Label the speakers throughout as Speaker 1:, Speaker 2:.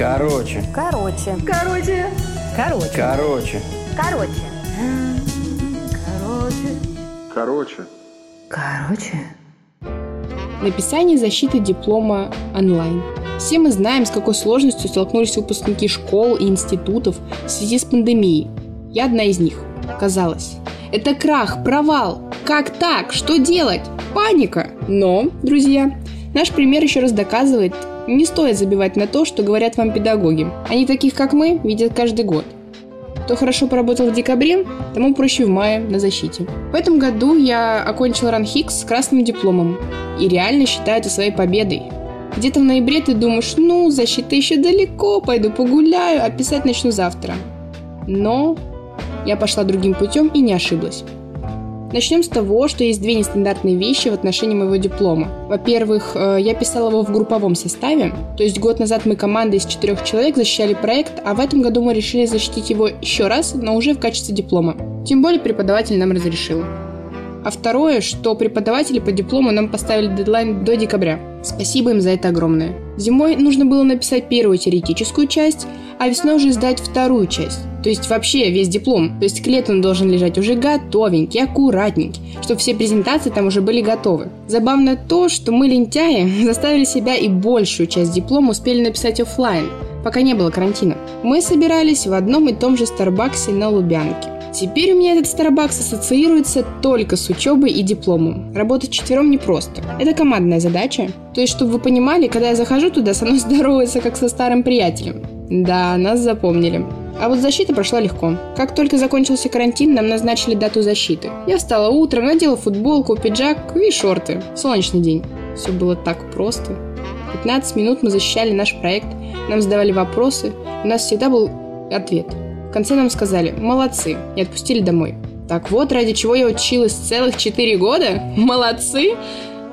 Speaker 1: Короче.
Speaker 2: Короче.
Speaker 3: Короче.
Speaker 2: Короче.
Speaker 1: Короче.
Speaker 2: Короче.
Speaker 3: Короче.
Speaker 2: Короче.
Speaker 4: Написание защиты диплома онлайн. Все мы знаем, с какой сложностью столкнулись выпускники школ и институтов в связи с пандемией. Я одна из них. Казалось. Это крах, провал. Как так? Что делать? Паника. Но, друзья, наш пример еще раз доказывает, не стоит забивать на то, что говорят вам педагоги. Они таких, как мы, видят каждый год. Кто хорошо поработал в декабре, тому проще в мае на защите. В этом году я окончила ранхикс с красным дипломом и реально считаю это своей победой. Где-то в ноябре ты думаешь, ну, защита еще далеко, пойду погуляю, а писать начну завтра. Но я пошла другим путем и не ошиблась. Начнем с того, что есть две нестандартные вещи в отношении моего диплома. Во-первых, э, я писала его в групповом составе, то есть год назад мы командой из четырех человек защищали проект, а в этом году мы решили защитить его еще раз, но уже в качестве диплома. Тем более преподаватель нам разрешил. А второе, что преподаватели по диплому нам поставили дедлайн до декабря. Спасибо им за это огромное. Зимой нужно было написать первую теоретическую часть, а весной уже сдать вторую часть. То есть вообще весь диплом. То есть к лету он должен лежать уже готовенький, аккуратненький, чтобы все презентации там уже были готовы. Забавно то, что мы, лентяи, заставили себя и большую часть диплома успели написать офлайн, пока не было карантина. Мы собирались в одном и том же Старбаксе на Лубянке. Теперь у меня этот Starbucks ассоциируется только с учебой и дипломом. Работать четвером непросто. Это командная задача. То есть, чтобы вы понимали, когда я захожу туда, со мной здоровается как со старым приятелем. Да, нас запомнили. А вот защита прошла легко. Как только закончился карантин, нам назначили дату защиты. Я встала утром, надела футболку, пиджак и шорты. Солнечный день. Все было так просто. 15 минут мы защищали наш проект, нам задавали вопросы, у нас всегда был ответ – в конце нам сказали «молодцы» и отпустили домой. Так вот, ради чего я училась целых 4 года? Молодцы!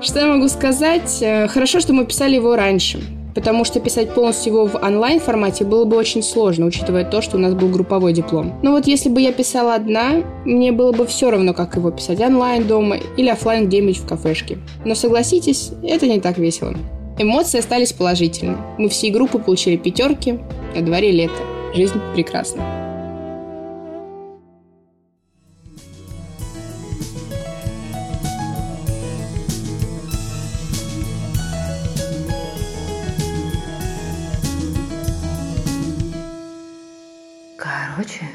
Speaker 4: Что я могу сказать? Э, хорошо, что мы писали его раньше, потому что писать полностью его в онлайн формате было бы очень сложно, учитывая то, что у нас был групповой диплом. Но вот если бы я писала одна, мне было бы все равно, как его писать онлайн дома или офлайн где-нибудь в кафешке. Но согласитесь, это не так весело. Эмоции остались положительны. Мы всей группы получили пятерки, на дворе лето. Жизнь прекрасна.
Speaker 2: Короче,